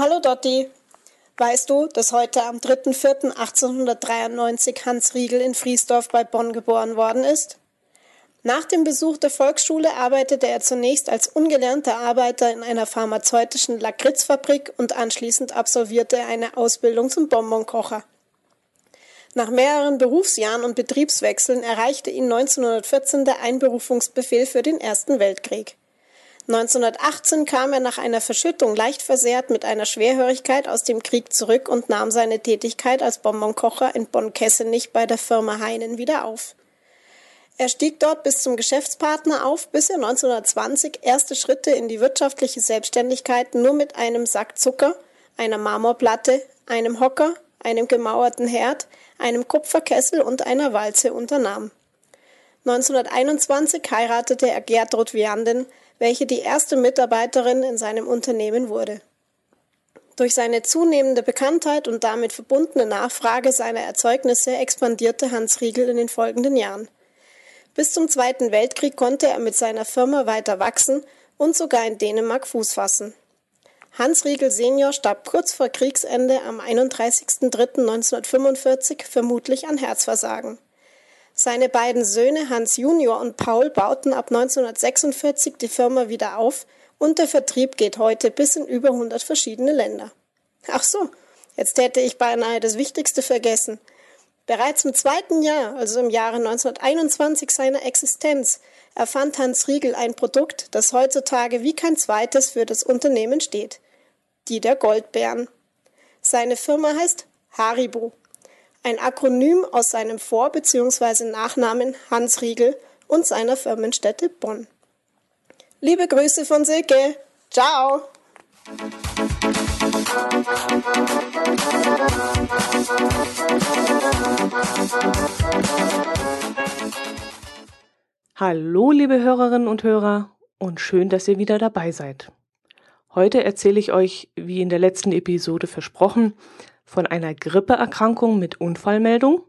Hallo Dotti. Weißt du, dass heute am 3.4.1893 Hans Riegel in Friesdorf bei Bonn geboren worden ist? Nach dem Besuch der Volksschule arbeitete er zunächst als ungelernter Arbeiter in einer pharmazeutischen Lakritzfabrik und anschließend absolvierte er eine Ausbildung zum Bonbonkocher. Nach mehreren Berufsjahren und Betriebswechseln erreichte ihn 1914 der Einberufungsbefehl für den Ersten Weltkrieg. 1918 kam er nach einer Verschüttung leicht versehrt mit einer Schwerhörigkeit aus dem Krieg zurück und nahm seine Tätigkeit als Bonbonkocher in Bonn-Kessenich bei der Firma Heinen wieder auf. Er stieg dort bis zum Geschäftspartner auf, bis er 1920 erste Schritte in die wirtschaftliche Selbstständigkeit nur mit einem Sack Zucker, einer Marmorplatte, einem Hocker, einem gemauerten Herd, einem Kupferkessel und einer Walze unternahm. 1921 heiratete er Gertrud Vianden, welche die erste Mitarbeiterin in seinem Unternehmen wurde. Durch seine zunehmende Bekanntheit und damit verbundene Nachfrage seiner Erzeugnisse expandierte Hans Riegel in den folgenden Jahren. Bis zum Zweiten Weltkrieg konnte er mit seiner Firma weiter wachsen und sogar in Dänemark Fuß fassen. Hans Riegel Senior starb kurz vor Kriegsende am 31.03.1945 vermutlich an Herzversagen. Seine beiden Söhne Hans Junior und Paul bauten ab 1946 die Firma wieder auf und der Vertrieb geht heute bis in über 100 verschiedene Länder. Ach so, jetzt hätte ich beinahe das Wichtigste vergessen. Bereits im zweiten Jahr, also im Jahre 1921 seiner Existenz, erfand Hans Riegel ein Produkt, das heutzutage wie kein zweites für das Unternehmen steht. Die der Goldbären. Seine Firma heißt Haribo. Ein Akronym aus seinem Vor- bzw. Nachnamen Hans Riegel und seiner Firmenstätte Bonn. Liebe Grüße von Silke. Ciao. Hallo, liebe Hörerinnen und Hörer, und schön, dass ihr wieder dabei seid. Heute erzähle ich euch, wie in der letzten Episode versprochen, von einer Grippeerkrankung mit Unfallmeldung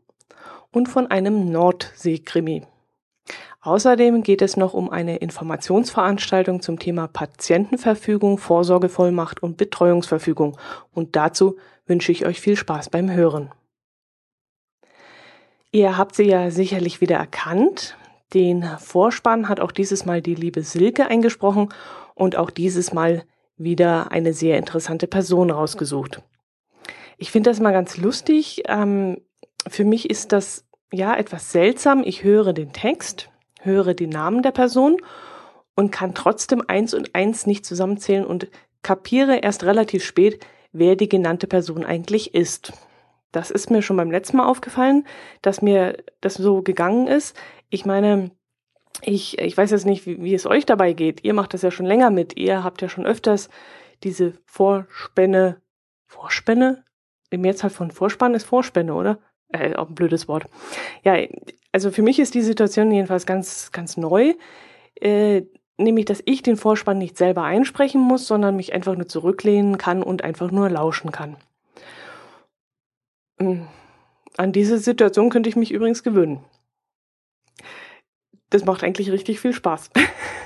und von einem Nordseekrimi. Außerdem geht es noch um eine Informationsveranstaltung zum Thema Patientenverfügung, Vorsorgevollmacht und Betreuungsverfügung. Und dazu wünsche ich euch viel Spaß beim Hören. Ihr habt sie ja sicherlich wieder erkannt. Den Vorspann hat auch dieses Mal die liebe Silke eingesprochen und auch dieses Mal wieder eine sehr interessante Person rausgesucht. Ich finde das mal ganz lustig. Ähm, für mich ist das ja etwas seltsam. Ich höre den Text, höre den Namen der Person und kann trotzdem eins und eins nicht zusammenzählen und kapiere erst relativ spät, wer die genannte Person eigentlich ist. Das ist mir schon beim letzten Mal aufgefallen, dass mir das so gegangen ist. Ich meine, ich, ich weiß jetzt nicht, wie, wie es euch dabei geht. Ihr macht das ja schon länger mit. Ihr habt ja schon öfters diese Vorspänne, Vorspänne? Im Mehrzahl von Vorspann ist Vorspänne, oder? Äh, auch ein blödes Wort. Ja, also für mich ist die Situation jedenfalls ganz, ganz neu. Äh, nämlich, dass ich den Vorspann nicht selber einsprechen muss, sondern mich einfach nur zurücklehnen kann und einfach nur lauschen kann. Hm. An diese Situation könnte ich mich übrigens gewöhnen. Das macht eigentlich richtig viel Spaß.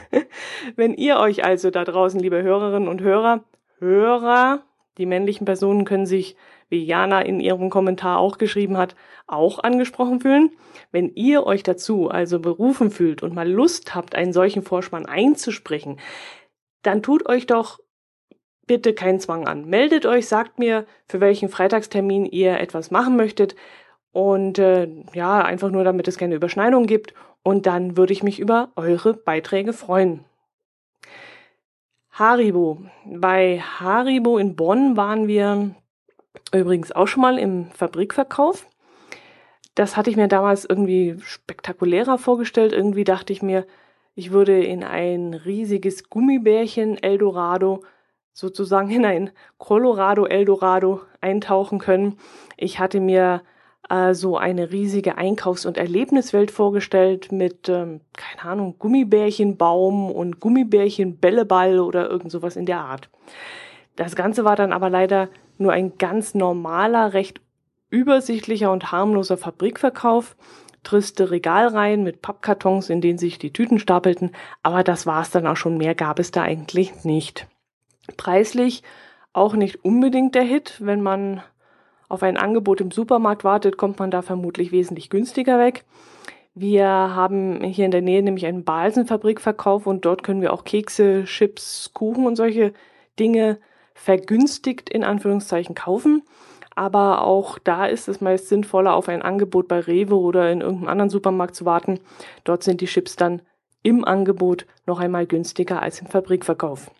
Wenn ihr euch also da draußen, liebe Hörerinnen und Hörer, Hörer, die männlichen Personen können sich, wie Jana in ihrem Kommentar auch geschrieben hat, auch angesprochen fühlen. Wenn ihr euch dazu also berufen fühlt und mal Lust habt, einen solchen Vorspann einzusprechen, dann tut euch doch bitte keinen Zwang an. Meldet euch, sagt mir, für welchen Freitagstermin ihr etwas machen möchtet. Und äh, ja, einfach nur, damit es keine Überschneidung gibt. Und dann würde ich mich über eure Beiträge freuen. Haribo. Bei Haribo in Bonn waren wir übrigens auch schon mal im Fabrikverkauf. Das hatte ich mir damals irgendwie spektakulärer vorgestellt. Irgendwie dachte ich mir, ich würde in ein riesiges Gummibärchen Eldorado sozusagen in ein Colorado Eldorado eintauchen können. Ich hatte mir äh, so eine riesige Einkaufs- und Erlebniswelt vorgestellt mit, ähm, keine Ahnung, Gummibärchenbaum und Gummibärchen-Bälleball oder irgend sowas in der Art. Das Ganze war dann aber leider nur ein ganz normaler, recht übersichtlicher und harmloser Fabrikverkauf, triste Regalreihen mit Pappkartons, in denen sich die Tüten stapelten, aber das war's dann auch schon, mehr gab es da eigentlich nicht. Preislich auch nicht unbedingt der Hit. Wenn man auf ein Angebot im Supermarkt wartet, kommt man da vermutlich wesentlich günstiger weg. Wir haben hier in der Nähe nämlich einen Balsenfabrikverkauf und dort können wir auch Kekse, Chips, Kuchen und solche Dinge vergünstigt in Anführungszeichen kaufen. Aber auch da ist es meist sinnvoller, auf ein Angebot bei Rewe oder in irgendeinem anderen Supermarkt zu warten. Dort sind die Chips dann im Angebot noch einmal günstiger als im Fabrikverkauf.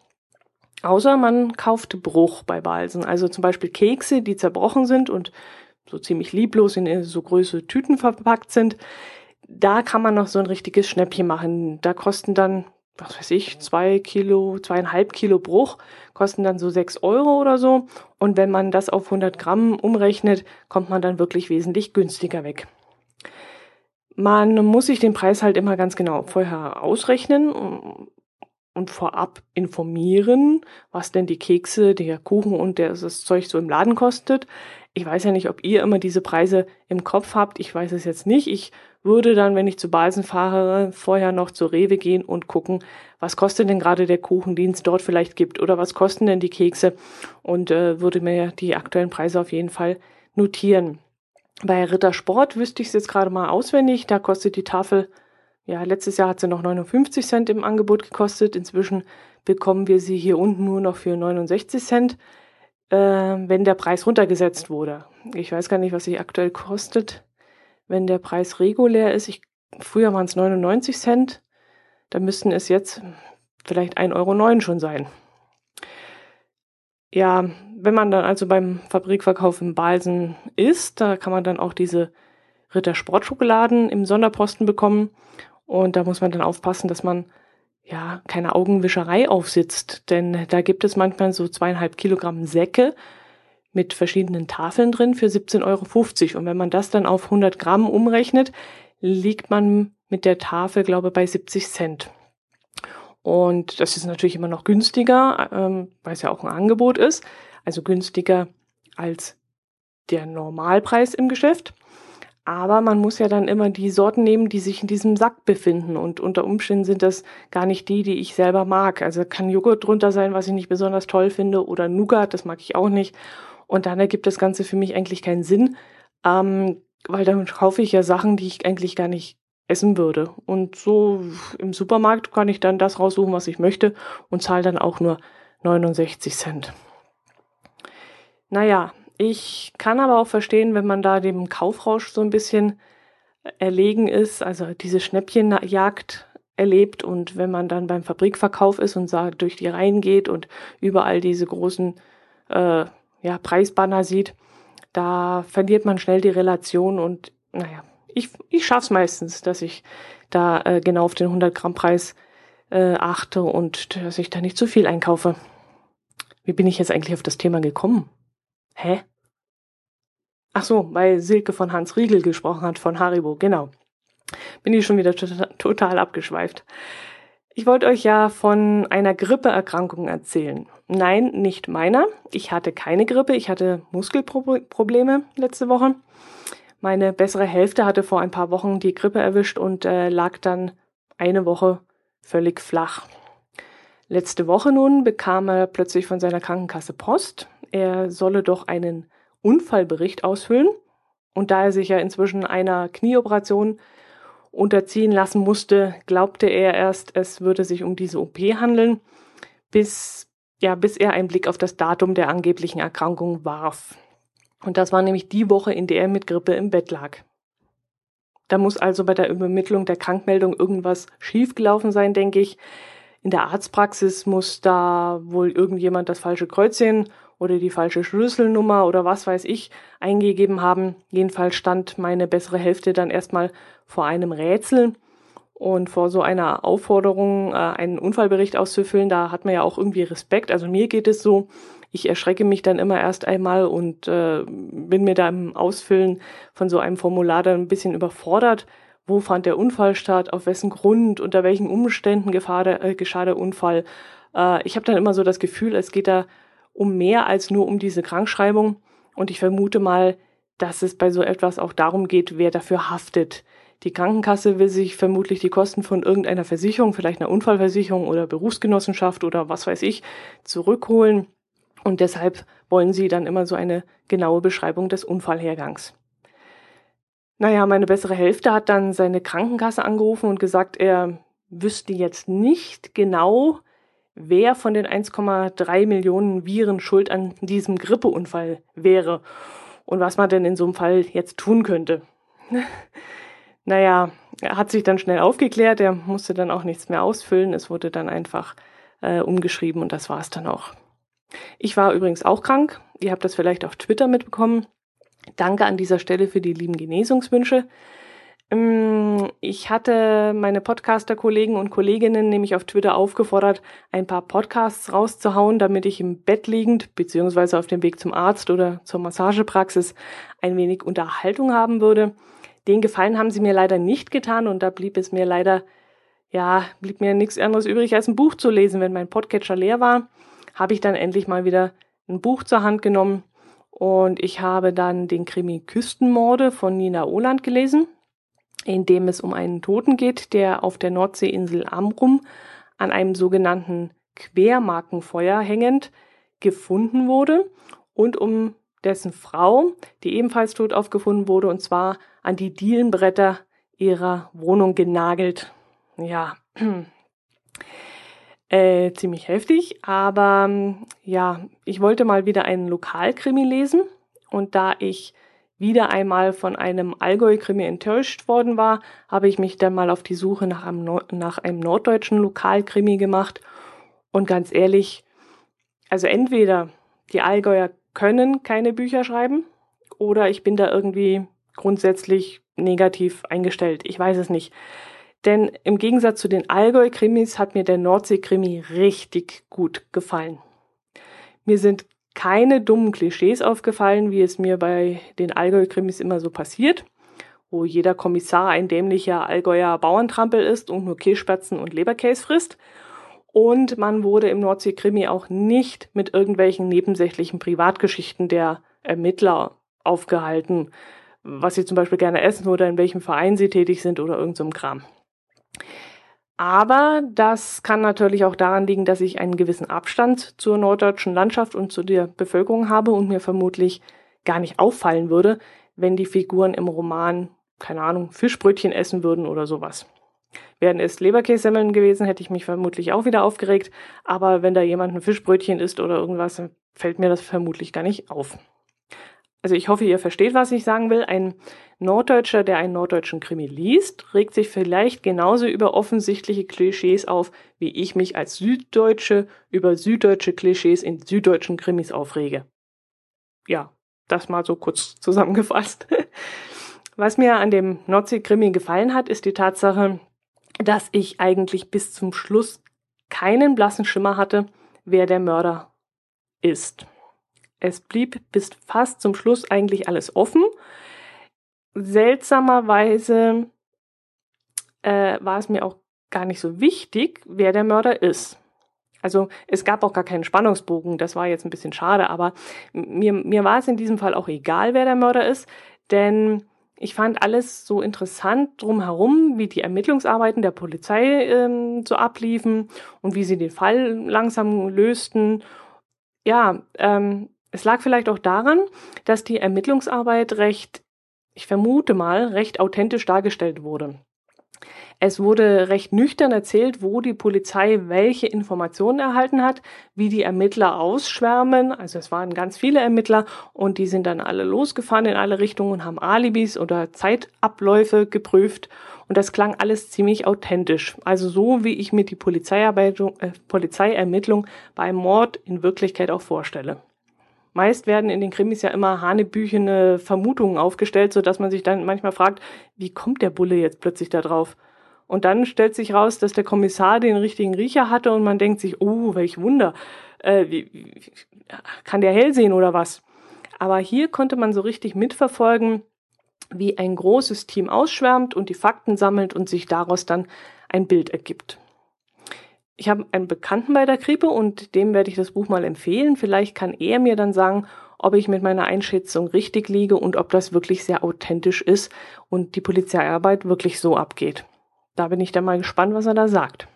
Außer man kauft Bruch bei Balsen, also zum Beispiel Kekse, die zerbrochen sind und so ziemlich lieblos in so große Tüten verpackt sind. Da kann man noch so ein richtiges Schnäppchen machen. Da kosten dann was weiß ich, zwei Kilo, zweieinhalb Kilo Bruch kosten dann so sechs Euro oder so. Und wenn man das auf 100 Gramm umrechnet, kommt man dann wirklich wesentlich günstiger weg. Man muss sich den Preis halt immer ganz genau vorher ausrechnen und vorab informieren, was denn die Kekse, der Kuchen und das Zeug so im Laden kostet. Ich weiß ja nicht, ob ihr immer diese Preise im Kopf habt. Ich weiß es jetzt nicht. Ich würde dann, wenn ich zu Balsen fahre, vorher noch zur Rewe gehen und gucken, was kostet denn gerade der Kuchen, den es dort vielleicht gibt oder was kosten denn die Kekse und äh, würde mir die aktuellen Preise auf jeden Fall notieren. Bei Rittersport wüsste ich es jetzt gerade mal auswendig. Da kostet die Tafel, ja, letztes Jahr hat sie noch 59 Cent im Angebot gekostet. Inzwischen bekommen wir sie hier unten nur noch für 69 Cent, äh, wenn der Preis runtergesetzt wurde. Ich weiß gar nicht, was sie aktuell kostet wenn der Preis regulär ist, ich, früher waren es 99 Cent, da müssten es jetzt vielleicht 1,09 Euro schon sein. Ja, wenn man dann also beim Fabrikverkauf in Balsen ist, da kann man dann auch diese Ritter Sportschokoladen im Sonderposten bekommen. Und da muss man dann aufpassen, dass man ja keine Augenwischerei aufsitzt. Denn da gibt es manchmal so zweieinhalb Kilogramm Säcke mit verschiedenen Tafeln drin für 17,50 Euro. Und wenn man das dann auf 100 Gramm umrechnet, liegt man mit der Tafel, glaube ich, bei 70 Cent. Und das ist natürlich immer noch günstiger, ähm, weil es ja auch ein Angebot ist. Also günstiger als der Normalpreis im Geschäft. Aber man muss ja dann immer die Sorten nehmen, die sich in diesem Sack befinden. Und unter Umständen sind das gar nicht die, die ich selber mag. Also kann Joghurt drunter sein, was ich nicht besonders toll finde, oder Nougat, das mag ich auch nicht. Und dann ergibt das Ganze für mich eigentlich keinen Sinn, ähm, weil dann kaufe ich ja Sachen, die ich eigentlich gar nicht essen würde. Und so im Supermarkt kann ich dann das raussuchen, was ich möchte und zahle dann auch nur 69 Cent. Naja, ich kann aber auch verstehen, wenn man da dem Kaufrausch so ein bisschen erlegen ist, also diese Schnäppchenjagd erlebt und wenn man dann beim Fabrikverkauf ist und durch die Reihen geht und überall diese großen äh, ja, Preisbanner sieht, da verliert man schnell die Relation und naja, ich, ich schaffe es meistens, dass ich da äh, genau auf den 100 Gramm Preis äh, achte und dass ich da nicht zu viel einkaufe. Wie bin ich jetzt eigentlich auf das Thema gekommen? Hä? Ach so, weil Silke von Hans Riegel gesprochen hat, von Haribo, genau. Bin ich schon wieder total abgeschweift. Ich wollte euch ja von einer Grippeerkrankung erzählen. Nein, nicht meiner. Ich hatte keine Grippe, ich hatte Muskelprobleme letzte Woche. Meine bessere Hälfte hatte vor ein paar Wochen die Grippe erwischt und äh, lag dann eine Woche völlig flach. Letzte Woche nun bekam er plötzlich von seiner Krankenkasse Post. Er solle doch einen Unfallbericht ausfüllen. Und da er sich ja inzwischen einer Knieoperation unterziehen lassen musste, glaubte er erst, es würde sich um diese OP handeln, bis, ja, bis er einen Blick auf das Datum der angeblichen Erkrankung warf. Und das war nämlich die Woche, in der er mit Grippe im Bett lag. Da muss also bei der Übermittlung der Krankmeldung irgendwas schiefgelaufen sein, denke ich. In der Arztpraxis muss da wohl irgendjemand das falsche Kreuzchen oder die falsche Schlüsselnummer oder was weiß ich eingegeben haben. Jedenfalls stand meine bessere Hälfte dann erstmal vor einem Rätsel und vor so einer Aufforderung, äh, einen Unfallbericht auszufüllen. Da hat man ja auch irgendwie Respekt. Also mir geht es so, ich erschrecke mich dann immer erst einmal und äh, bin mir da im Ausfüllen von so einem Formular dann ein bisschen überfordert. Wo fand der Unfall statt? Auf wessen Grund? Unter welchen Umständen der, äh, geschah der Unfall? Äh, ich habe dann immer so das Gefühl, es geht da um mehr als nur um diese Krankschreibung. Und ich vermute mal, dass es bei so etwas auch darum geht, wer dafür haftet. Die Krankenkasse will sich vermutlich die Kosten von irgendeiner Versicherung, vielleicht einer Unfallversicherung oder Berufsgenossenschaft oder was weiß ich, zurückholen. Und deshalb wollen sie dann immer so eine genaue Beschreibung des Unfallhergangs. Naja, meine bessere Hälfte hat dann seine Krankenkasse angerufen und gesagt, er wüsste jetzt nicht genau, wer von den 1,3 Millionen Viren schuld an diesem Grippeunfall wäre und was man denn in so einem Fall jetzt tun könnte. naja, er hat sich dann schnell aufgeklärt, er musste dann auch nichts mehr ausfüllen, es wurde dann einfach äh, umgeschrieben und das war es dann auch. Ich war übrigens auch krank, ihr habt das vielleicht auf Twitter mitbekommen. Danke an dieser Stelle für die lieben Genesungswünsche. Ähm, ich hatte meine Podcaster-Kollegen und Kolleginnen nämlich auf Twitter aufgefordert, ein paar Podcasts rauszuhauen, damit ich im Bett liegend beziehungsweise auf dem Weg zum Arzt oder zur Massagepraxis ein wenig Unterhaltung haben würde. Den Gefallen haben sie mir leider nicht getan und da blieb es mir leider, ja, blieb mir nichts anderes übrig, als ein Buch zu lesen. Wenn mein Podcatcher leer war, habe ich dann endlich mal wieder ein Buch zur Hand genommen und ich habe dann den Krimi Küstenmorde von Nina Oland gelesen, in dem es um einen Toten geht, der auf der Nordseeinsel Amrum an einem sogenannten Quermarkenfeuer hängend gefunden wurde und um dessen Frau, die ebenfalls tot aufgefunden wurde, und zwar an die Dielenbretter ihrer Wohnung genagelt. Ja, äh, ziemlich heftig, aber ja, ich wollte mal wieder einen Lokalkrimi lesen und da ich wieder einmal von einem Allgäu-Krimi enttäuscht worden war, habe ich mich dann mal auf die Suche nach einem, Nord nach einem norddeutschen Lokalkrimi gemacht und ganz ehrlich, also entweder die Allgäuer können keine Bücher schreiben oder ich bin da irgendwie grundsätzlich negativ eingestellt. Ich weiß es nicht. Denn im Gegensatz zu den Allgäu-Krimis hat mir der Nordsee-Krimi richtig gut gefallen. Mir sind keine dummen Klischees aufgefallen, wie es mir bei den Allgäu-Krimis immer so passiert, wo jeder Kommissar ein dämlicher Allgäuer Bauerntrampel ist und nur Kässpatzen und Leberkäse frisst. Und man wurde im Nordsee-Krimi auch nicht mit irgendwelchen nebensächlichen Privatgeschichten der Ermittler aufgehalten, was sie zum Beispiel gerne essen oder in welchem Verein sie tätig sind oder irgendeinem so Kram. Aber das kann natürlich auch daran liegen, dass ich einen gewissen Abstand zur norddeutschen Landschaft und zu der Bevölkerung habe und mir vermutlich gar nicht auffallen würde, wenn die Figuren im Roman, keine Ahnung, Fischbrötchen essen würden oder sowas. Wären es Leberkässemmeln gewesen, hätte ich mich vermutlich auch wieder aufgeregt, aber wenn da jemand ein Fischbrötchen isst oder irgendwas, fällt mir das vermutlich gar nicht auf. Also ich hoffe, ihr versteht, was ich sagen will. Ein Norddeutscher, der einen norddeutschen Krimi liest, regt sich vielleicht genauso über offensichtliche Klischees auf, wie ich mich als Süddeutsche über süddeutsche Klischees in süddeutschen Krimis aufrege. Ja, das mal so kurz zusammengefasst. Was mir an dem Nordsee-Krimi gefallen hat, ist die Tatsache, dass ich eigentlich bis zum Schluss keinen blassen Schimmer hatte, wer der Mörder ist. Es blieb bis fast zum Schluss eigentlich alles offen. Seltsamerweise äh, war es mir auch gar nicht so wichtig, wer der Mörder ist. Also es gab auch gar keinen Spannungsbogen, das war jetzt ein bisschen schade, aber mir, mir war es in diesem Fall auch egal, wer der Mörder ist, denn ich fand alles so interessant drumherum, wie die Ermittlungsarbeiten der Polizei ähm, so abliefen und wie sie den Fall langsam lösten. Ja, ähm, es lag vielleicht auch daran, dass die Ermittlungsarbeit recht, ich vermute mal, recht authentisch dargestellt wurde. Es wurde recht nüchtern erzählt, wo die Polizei welche Informationen erhalten hat, wie die Ermittler ausschwärmen. Also es waren ganz viele Ermittler und die sind dann alle losgefahren in alle Richtungen und haben Alibis oder Zeitabläufe geprüft. Und das klang alles ziemlich authentisch. Also so, wie ich mir die Polizeiarbeitung, äh, Polizeiermittlung beim Mord in Wirklichkeit auch vorstelle. Meist werden in den Krimis ja immer hanebüchene Vermutungen aufgestellt, so dass man sich dann manchmal fragt, wie kommt der Bulle jetzt plötzlich da drauf? Und dann stellt sich raus, dass der Kommissar den richtigen Riecher hatte und man denkt sich, oh, welch Wunder, äh, wie, wie, kann der hell sehen oder was? Aber hier konnte man so richtig mitverfolgen, wie ein großes Team ausschwärmt und die Fakten sammelt und sich daraus dann ein Bild ergibt ich habe einen Bekannten bei der Krippe und dem werde ich das Buch mal empfehlen. Vielleicht kann er mir dann sagen, ob ich mit meiner Einschätzung richtig liege und ob das wirklich sehr authentisch ist und die Polizeiarbeit wirklich so abgeht. Da bin ich dann mal gespannt, was er da sagt.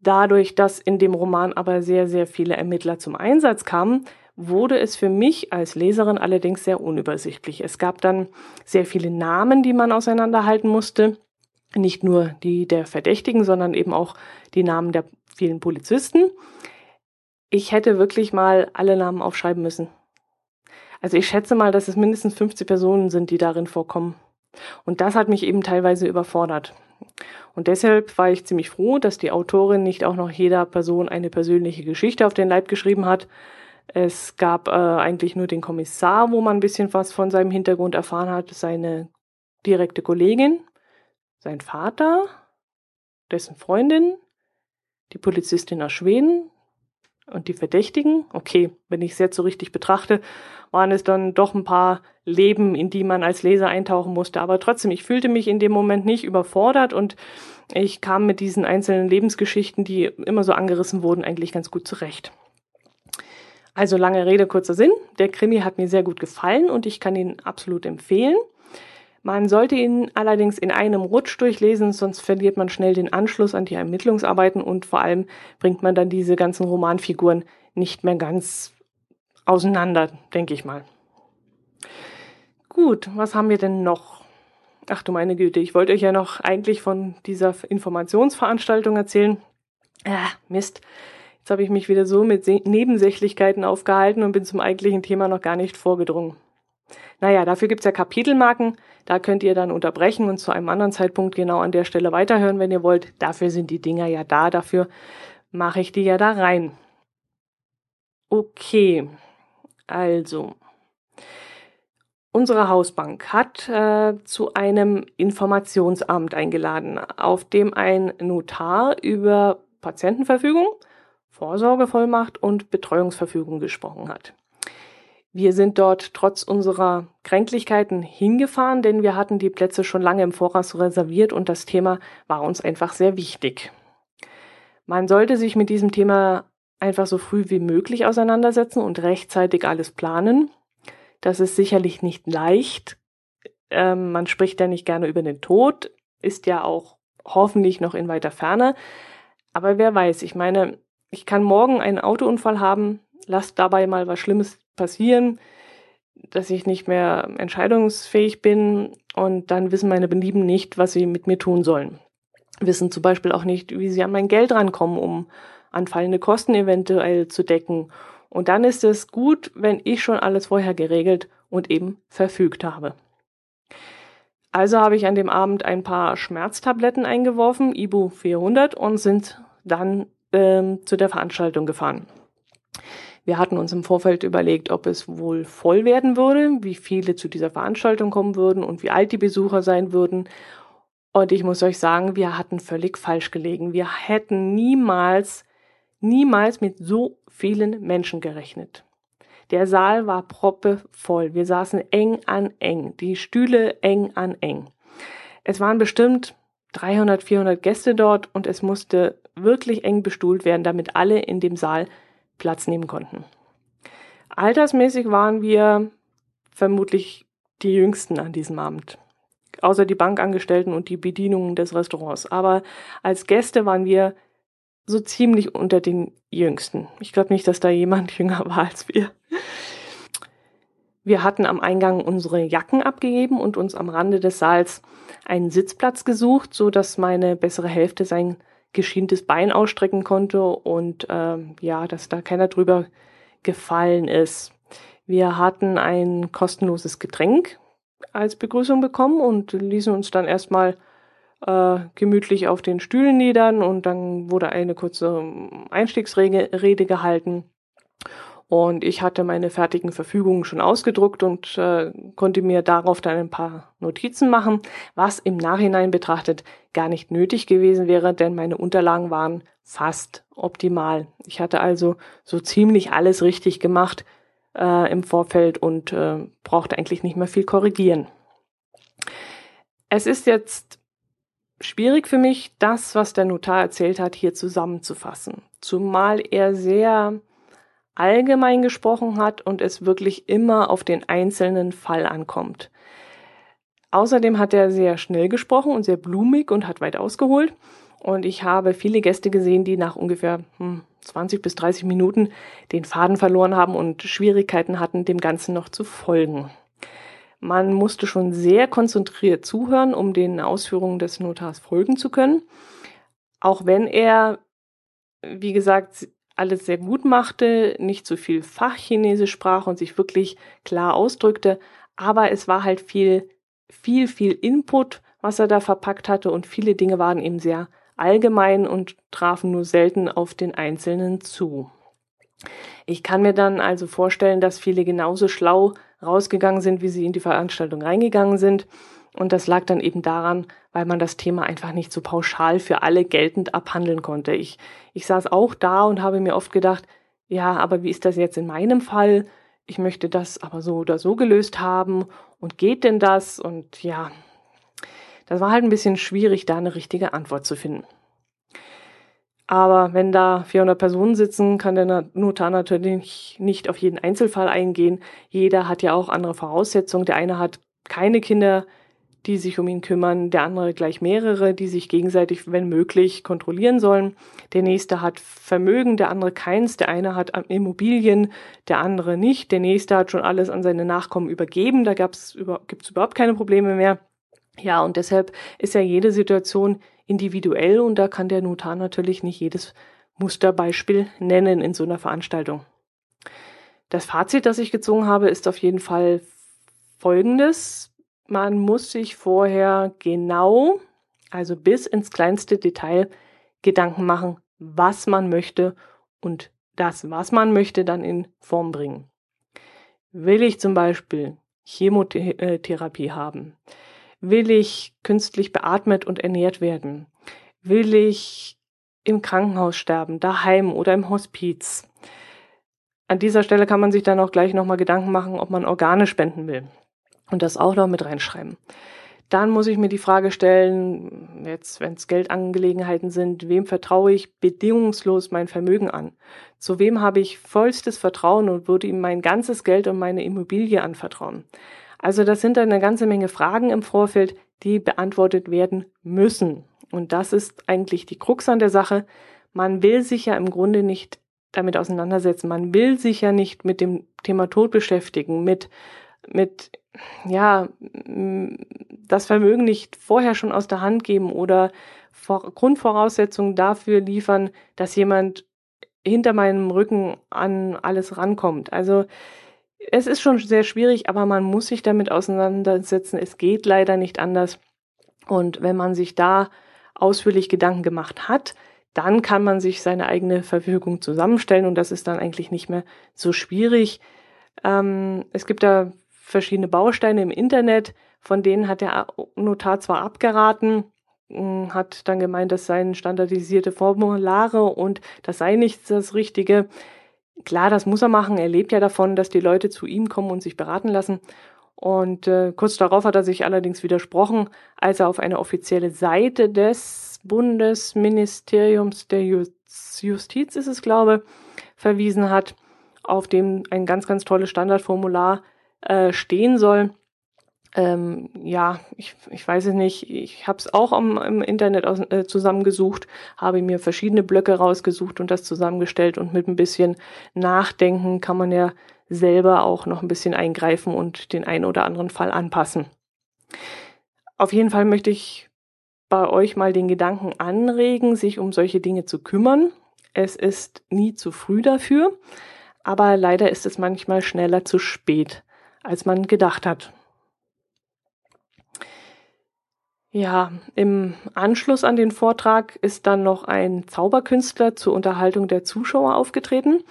Dadurch, dass in dem Roman aber sehr, sehr viele Ermittler zum Einsatz kamen, wurde es für mich als Leserin allerdings sehr unübersichtlich. Es gab dann sehr viele Namen, die man auseinanderhalten musste. Nicht nur die der Verdächtigen, sondern eben auch die Namen der vielen Polizisten. Ich hätte wirklich mal alle Namen aufschreiben müssen. Also ich schätze mal, dass es mindestens 50 Personen sind, die darin vorkommen. Und das hat mich eben teilweise überfordert. Und deshalb war ich ziemlich froh, dass die Autorin nicht auch noch jeder Person eine persönliche Geschichte auf den Leib geschrieben hat. Es gab äh, eigentlich nur den Kommissar, wo man ein bisschen was von seinem Hintergrund erfahren hat, seine direkte Kollegin, sein Vater, dessen Freundin, die Polizistin aus Schweden und die Verdächtigen. Okay, wenn ich es jetzt so richtig betrachte, waren es dann doch ein paar Leben, in die man als Leser eintauchen musste. Aber trotzdem, ich fühlte mich in dem Moment nicht überfordert und ich kam mit diesen einzelnen Lebensgeschichten, die immer so angerissen wurden, eigentlich ganz gut zurecht. Also lange Rede, kurzer Sinn. Der Krimi hat mir sehr gut gefallen und ich kann ihn absolut empfehlen. Man sollte ihn allerdings in einem Rutsch durchlesen, sonst verliert man schnell den Anschluss an die Ermittlungsarbeiten und vor allem bringt man dann diese ganzen Romanfiguren nicht mehr ganz auseinander, denke ich mal. Gut, was haben wir denn noch? Ach du meine Güte, ich wollte euch ja noch eigentlich von dieser Informationsveranstaltung erzählen. Ah, Mist. Jetzt habe ich mich wieder so mit Nebensächlichkeiten aufgehalten und bin zum eigentlichen Thema noch gar nicht vorgedrungen. Naja, dafür gibt's ja Kapitelmarken. Da könnt ihr dann unterbrechen und zu einem anderen Zeitpunkt genau an der Stelle weiterhören, wenn ihr wollt. Dafür sind die Dinger ja da. Dafür mache ich die ja da rein. Okay, also. Unsere Hausbank hat äh, zu einem Informationsamt eingeladen, auf dem ein Notar über Patientenverfügung, Vorsorgevollmacht und Betreuungsverfügung gesprochen hat. Wir sind dort trotz unserer Kränklichkeiten hingefahren, denn wir hatten die Plätze schon lange im Voraus reserviert und das Thema war uns einfach sehr wichtig. Man sollte sich mit diesem Thema einfach so früh wie möglich auseinandersetzen und rechtzeitig alles planen. Das ist sicherlich nicht leicht. Ähm, man spricht ja nicht gerne über den Tod, ist ja auch hoffentlich noch in weiter Ferne. Aber wer weiß, ich meine, ich kann morgen einen Autounfall haben, lasst dabei mal was Schlimmes passieren, dass ich nicht mehr entscheidungsfähig bin und dann wissen meine Belieben nicht, was sie mit mir tun sollen. Wissen zum Beispiel auch nicht, wie sie an mein Geld rankommen, um anfallende Kosten eventuell zu decken. Und dann ist es gut, wenn ich schon alles vorher geregelt und eben verfügt habe. Also habe ich an dem Abend ein paar Schmerztabletten eingeworfen, Ibu 400, und sind dann ähm, zu der Veranstaltung gefahren. Wir hatten uns im Vorfeld überlegt, ob es wohl voll werden würde, wie viele zu dieser Veranstaltung kommen würden und wie alt die Besucher sein würden. Und ich muss euch sagen, wir hatten völlig falsch gelegen. Wir hätten niemals, niemals mit so vielen Menschen gerechnet. Der Saal war proppevoll. Wir saßen eng an eng, die Stühle eng an eng. Es waren bestimmt 300, 400 Gäste dort und es musste wirklich eng bestuhlt werden, damit alle in dem Saal Platz nehmen konnten. Altersmäßig waren wir vermutlich die Jüngsten an diesem Abend. Außer die Bankangestellten und die Bedienungen des Restaurants. Aber als Gäste waren wir so ziemlich unter den Jüngsten. Ich glaube nicht, dass da jemand jünger war als wir. Wir hatten am Eingang unsere Jacken abgegeben und uns am Rande des Saals einen Sitzplatz gesucht, so dass meine bessere Hälfte sein geschientes Bein ausstrecken konnte und ähm, ja, dass da keiner drüber gefallen ist. Wir hatten ein kostenloses Getränk als Begrüßung bekommen und ließen uns dann erstmal äh, gemütlich auf den Stühlen niedern und dann wurde eine kurze Einstiegsrede gehalten. Und ich hatte meine fertigen Verfügungen schon ausgedruckt und äh, konnte mir darauf dann ein paar Notizen machen, was im Nachhinein betrachtet gar nicht nötig gewesen wäre, denn meine Unterlagen waren fast optimal. Ich hatte also so ziemlich alles richtig gemacht äh, im Vorfeld und äh, brauchte eigentlich nicht mehr viel korrigieren. Es ist jetzt schwierig für mich, das, was der Notar erzählt hat, hier zusammenzufassen. Zumal er sehr allgemein gesprochen hat und es wirklich immer auf den einzelnen Fall ankommt. Außerdem hat er sehr schnell gesprochen und sehr blumig und hat weit ausgeholt. Und ich habe viele Gäste gesehen, die nach ungefähr hm, 20 bis 30 Minuten den Faden verloren haben und Schwierigkeiten hatten, dem Ganzen noch zu folgen. Man musste schon sehr konzentriert zuhören, um den Ausführungen des Notars folgen zu können. Auch wenn er, wie gesagt, alles sehr gut machte, nicht so viel Fachchinesisch sprach und sich wirklich klar ausdrückte, aber es war halt viel, viel, viel Input, was er da verpackt hatte und viele Dinge waren eben sehr allgemein und trafen nur selten auf den Einzelnen zu. Ich kann mir dann also vorstellen, dass viele genauso schlau rausgegangen sind, wie sie in die Veranstaltung reingegangen sind. Und das lag dann eben daran, weil man das Thema einfach nicht so pauschal für alle geltend abhandeln konnte. Ich, ich saß auch da und habe mir oft gedacht, ja, aber wie ist das jetzt in meinem Fall? Ich möchte das aber so oder so gelöst haben. Und geht denn das? Und ja, das war halt ein bisschen schwierig, da eine richtige Antwort zu finden. Aber wenn da 400 Personen sitzen, kann der Notar natürlich nicht auf jeden Einzelfall eingehen. Jeder hat ja auch andere Voraussetzungen. Der eine hat keine Kinder, die sich um ihn kümmern, der andere gleich mehrere, die sich gegenseitig, wenn möglich, kontrollieren sollen. Der nächste hat Vermögen, der andere keins, der eine hat Immobilien, der andere nicht, der nächste hat schon alles an seine Nachkommen übergeben, da gibt's überhaupt keine Probleme mehr. Ja, und deshalb ist ja jede Situation individuell und da kann der Notar natürlich nicht jedes Musterbeispiel nennen in so einer Veranstaltung. Das Fazit, das ich gezogen habe, ist auf jeden Fall folgendes. Man muss sich vorher genau, also bis ins kleinste Detail, Gedanken machen, was man möchte und das, was man möchte, dann in Form bringen. Will ich zum Beispiel Chemotherapie haben? Will ich künstlich beatmet und ernährt werden? Will ich im Krankenhaus sterben, daheim oder im Hospiz? An dieser Stelle kann man sich dann auch gleich nochmal Gedanken machen, ob man Organe spenden will. Und das auch noch mit reinschreiben. Dann muss ich mir die Frage stellen, jetzt wenn es Geldangelegenheiten sind, wem vertraue ich bedingungslos mein Vermögen an? Zu wem habe ich vollstes Vertrauen und würde ihm mein ganzes Geld und meine Immobilie anvertrauen? Also das sind eine ganze Menge Fragen im Vorfeld, die beantwortet werden müssen. Und das ist eigentlich die Krux an der Sache. Man will sich ja im Grunde nicht damit auseinandersetzen. Man will sich ja nicht mit dem Thema Tod beschäftigen, mit, mit, ja, das Vermögen nicht vorher schon aus der Hand geben oder Grundvoraussetzungen dafür liefern, dass jemand hinter meinem Rücken an alles rankommt. Also es ist schon sehr schwierig, aber man muss sich damit auseinandersetzen. Es geht leider nicht anders. Und wenn man sich da ausführlich Gedanken gemacht hat, dann kann man sich seine eigene Verfügung zusammenstellen und das ist dann eigentlich nicht mehr so schwierig. Ähm, es gibt da verschiedene Bausteine im Internet, von denen hat der Notar zwar abgeraten, hm, hat dann gemeint, das seien standardisierte Formulare und das sei nicht das Richtige. Klar, das muss er machen. Er lebt ja davon, dass die Leute zu ihm kommen und sich beraten lassen. Und äh, kurz darauf hat er sich allerdings widersprochen, als er auf eine offizielle Seite des Bundesministeriums der Justiz, ist es glaube, verwiesen hat, auf dem ein ganz, ganz tolles Standardformular äh, stehen soll ähm, ja, ich, ich weiß es nicht. Ich habe es auch am, im Internet aus, äh, zusammengesucht, habe mir verschiedene Blöcke rausgesucht und das zusammengestellt und mit ein bisschen Nachdenken kann man ja selber auch noch ein bisschen eingreifen und den einen oder anderen Fall anpassen. Auf jeden Fall möchte ich bei euch mal den Gedanken anregen, sich um solche Dinge zu kümmern. Es ist nie zu früh dafür, aber leider ist es manchmal schneller zu spät, als man gedacht hat. Ja, im Anschluss an den Vortrag ist dann noch ein Zauberkünstler zur Unterhaltung der Zuschauer aufgetreten.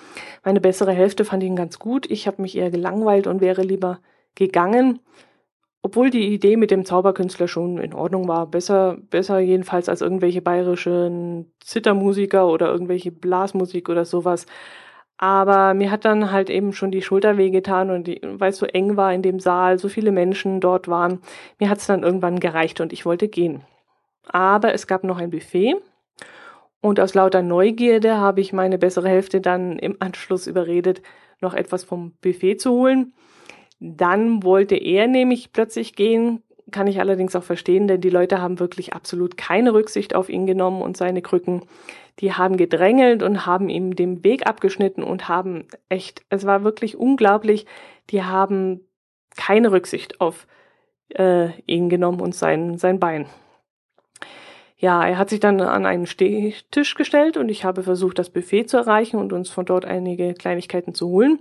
Meine bessere Hälfte fand ihn ganz gut. Ich habe mich eher gelangweilt und wäre lieber gegangen. Obwohl die Idee mit dem Zauberkünstler schon in Ordnung war. Besser, besser jedenfalls als irgendwelche bayerischen Zittermusiker oder irgendwelche Blasmusik oder sowas. Aber mir hat dann halt eben schon die Schulter wehgetan und weil es so eng war in dem Saal, so viele Menschen dort waren, mir hat es dann irgendwann gereicht und ich wollte gehen. Aber es gab noch ein Buffet und aus lauter Neugierde habe ich meine bessere Hälfte dann im Anschluss überredet, noch etwas vom Buffet zu holen. Dann wollte er nämlich plötzlich gehen, kann ich allerdings auch verstehen, denn die Leute haben wirklich absolut keine Rücksicht auf ihn genommen und seine Krücken. Die haben gedrängelt und haben ihm den Weg abgeschnitten und haben echt, es war wirklich unglaublich, die haben keine Rücksicht auf äh, ihn genommen und sein, sein Bein. Ja, er hat sich dann an einen Stehtisch gestellt und ich habe versucht, das Buffet zu erreichen und uns von dort einige Kleinigkeiten zu holen.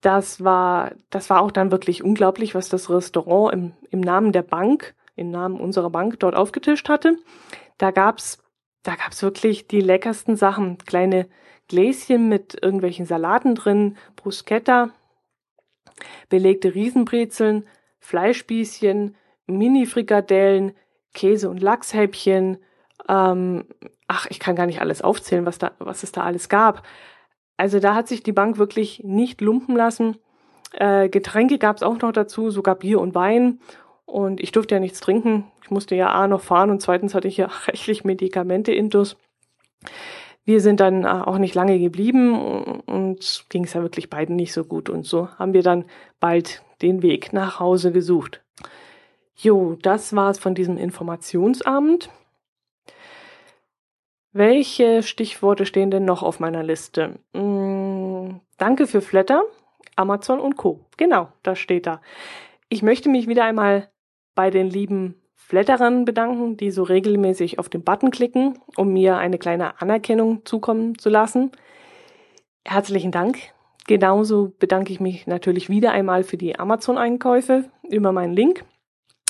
Das war, das war auch dann wirklich unglaublich, was das Restaurant im, im Namen der Bank, im Namen unserer Bank dort aufgetischt hatte. Da gab's, da gab's wirklich die leckersten Sachen. Kleine Gläschen mit irgendwelchen Salaten drin, Bruschetta, belegte Riesenbrezeln, Fleischspießchen, Mini-Frikadellen, Käse- und Lachshäppchen. Ähm, ach, ich kann gar nicht alles aufzählen, was, da, was es da alles gab. Also da hat sich die Bank wirklich nicht lumpen lassen. Äh, Getränke gab es auch noch dazu, sogar Bier und Wein. Und ich durfte ja nichts trinken. Ich musste ja A noch fahren und zweitens hatte ich ja rechtlich Medikamente intus. Wir sind dann äh, auch nicht lange geblieben und ging es ja wirklich beiden nicht so gut. Und so haben wir dann bald den Weg nach Hause gesucht. Jo, das war's von diesem Informationsabend. Welche Stichworte stehen denn noch auf meiner Liste? Hm, danke für Flatter, Amazon und Co. Genau, das steht da. Ich möchte mich wieder einmal bei den lieben Flatterern bedanken, die so regelmäßig auf den Button klicken, um mir eine kleine Anerkennung zukommen zu lassen. Herzlichen Dank. Genauso bedanke ich mich natürlich wieder einmal für die Amazon-Einkäufe über meinen Link.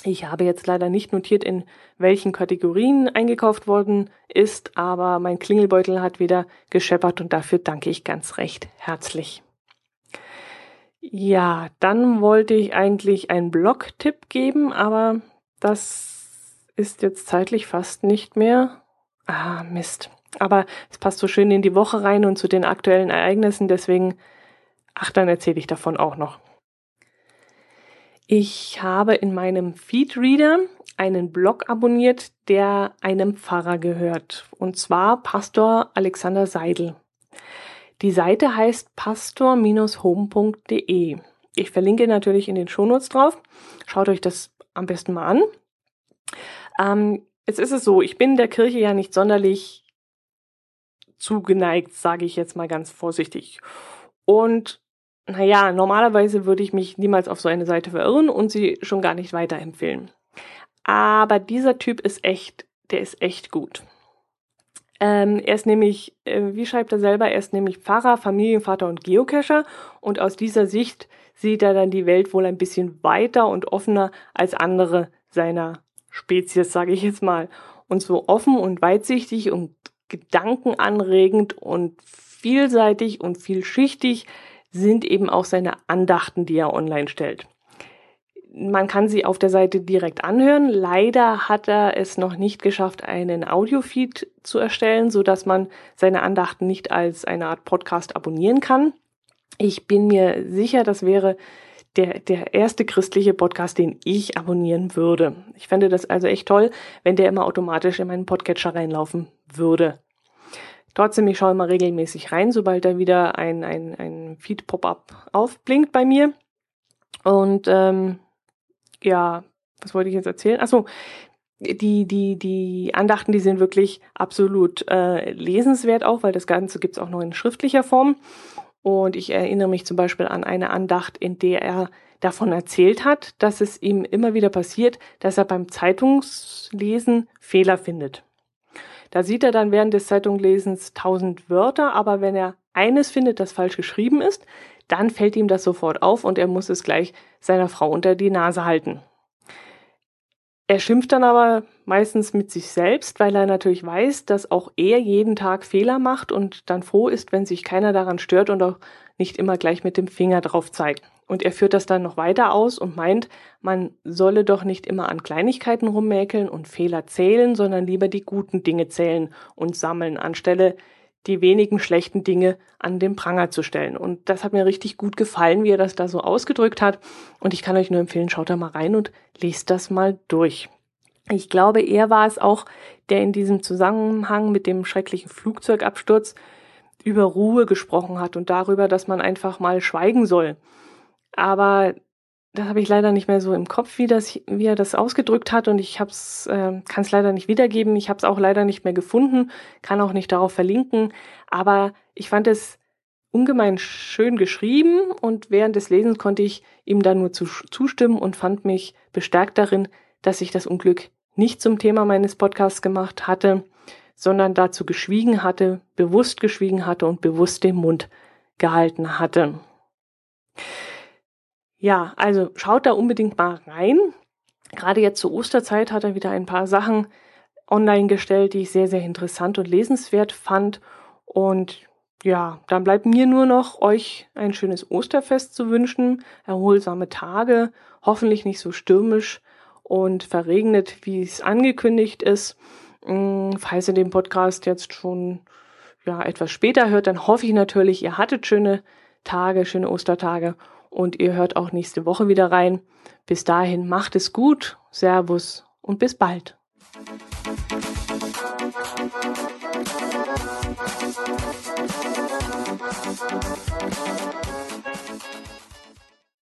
Ich habe jetzt leider nicht notiert, in welchen Kategorien eingekauft worden ist, aber mein Klingelbeutel hat wieder gescheppert und dafür danke ich ganz recht herzlich. Ja, dann wollte ich eigentlich einen Blog-Tipp geben, aber das ist jetzt zeitlich fast nicht mehr. Ah, Mist. Aber es passt so schön in die Woche rein und zu den aktuellen Ereignissen, deswegen, ach, dann erzähle ich davon auch noch. Ich habe in meinem Feedreader einen Blog abonniert, der einem Pfarrer gehört, und zwar Pastor Alexander Seidel. Die Seite heißt pastor-home.de. Ich verlinke natürlich in den Shownotes drauf. Schaut euch das am besten mal an. Ähm, jetzt ist es so, ich bin der Kirche ja nicht sonderlich zugeneigt, sage ich jetzt mal ganz vorsichtig. Und naja, normalerweise würde ich mich niemals auf so eine Seite verirren und sie schon gar nicht weiterempfehlen. Aber dieser Typ ist echt, der ist echt gut. Ähm, er ist nämlich, äh, wie schreibt er selber, er ist nämlich Pfarrer, Familienvater und Geocacher und aus dieser Sicht sieht er dann die Welt wohl ein bisschen weiter und offener als andere seiner Spezies, sage ich jetzt mal. Und so offen und weitsichtig und gedankenanregend und vielseitig und vielschichtig sind eben auch seine Andachten, die er online stellt. Man kann sie auf der Seite direkt anhören. Leider hat er es noch nicht geschafft, einen Audiofeed zu erstellen, so dass man seine Andachten nicht als eine Art Podcast abonnieren kann. Ich bin mir sicher, das wäre der, der erste christliche Podcast, den ich abonnieren würde. Ich fände das also echt toll, wenn der immer automatisch in meinen Podcatcher reinlaufen würde. Trotzdem, ich schaue immer regelmäßig rein, sobald da wieder ein, ein, ein Feed-Pop-up aufblinkt bei mir. Und ähm, ja, was wollte ich jetzt erzählen? Achso, die, die, die Andachten, die sind wirklich absolut äh, lesenswert auch, weil das Ganze gibt's auch noch in schriftlicher Form. Und ich erinnere mich zum Beispiel an eine Andacht, in der er davon erzählt hat, dass es ihm immer wieder passiert, dass er beim Zeitungslesen Fehler findet. Da sieht er dann während des Zeitunglesens tausend Wörter, aber wenn er eines findet, das falsch geschrieben ist, dann fällt ihm das sofort auf und er muss es gleich seiner Frau unter die Nase halten. Er schimpft dann aber meistens mit sich selbst, weil er natürlich weiß, dass auch er jeden Tag Fehler macht und dann froh ist, wenn sich keiner daran stört und auch nicht immer gleich mit dem Finger drauf zeigt. Und er führt das dann noch weiter aus und meint, man solle doch nicht immer an Kleinigkeiten rummäkeln und Fehler zählen, sondern lieber die guten Dinge zählen und sammeln, anstelle die wenigen schlechten Dinge an den Pranger zu stellen. Und das hat mir richtig gut gefallen, wie er das da so ausgedrückt hat. Und ich kann euch nur empfehlen, schaut da mal rein und lest das mal durch. Ich glaube, er war es auch, der in diesem Zusammenhang mit dem schrecklichen Flugzeugabsturz über Ruhe gesprochen hat und darüber, dass man einfach mal schweigen soll. Aber das habe ich leider nicht mehr so im Kopf, wie, das, wie er das ausgedrückt hat und ich äh, kann es leider nicht wiedergeben. Ich habe es auch leider nicht mehr gefunden, kann auch nicht darauf verlinken, aber ich fand es ungemein schön geschrieben und während des Lesens konnte ich ihm dann nur zu, zustimmen und fand mich bestärkt darin, dass ich das Unglück nicht zum Thema meines Podcasts gemacht hatte, sondern dazu geschwiegen hatte, bewusst geschwiegen hatte und bewusst den Mund gehalten hatte. Ja, also schaut da unbedingt mal rein. Gerade jetzt zur Osterzeit hat er wieder ein paar Sachen online gestellt, die ich sehr, sehr interessant und lesenswert fand. Und ja, dann bleibt mir nur noch, euch ein schönes Osterfest zu wünschen, erholsame Tage, hoffentlich nicht so stürmisch und verregnet, wie es angekündigt ist. Mm, falls ihr den Podcast jetzt schon ja, etwas später hört, dann hoffe ich natürlich, ihr hattet schöne Tage, schöne Ostertage und ihr hört auch nächste Woche wieder rein. Bis dahin macht es gut, Servus und bis bald.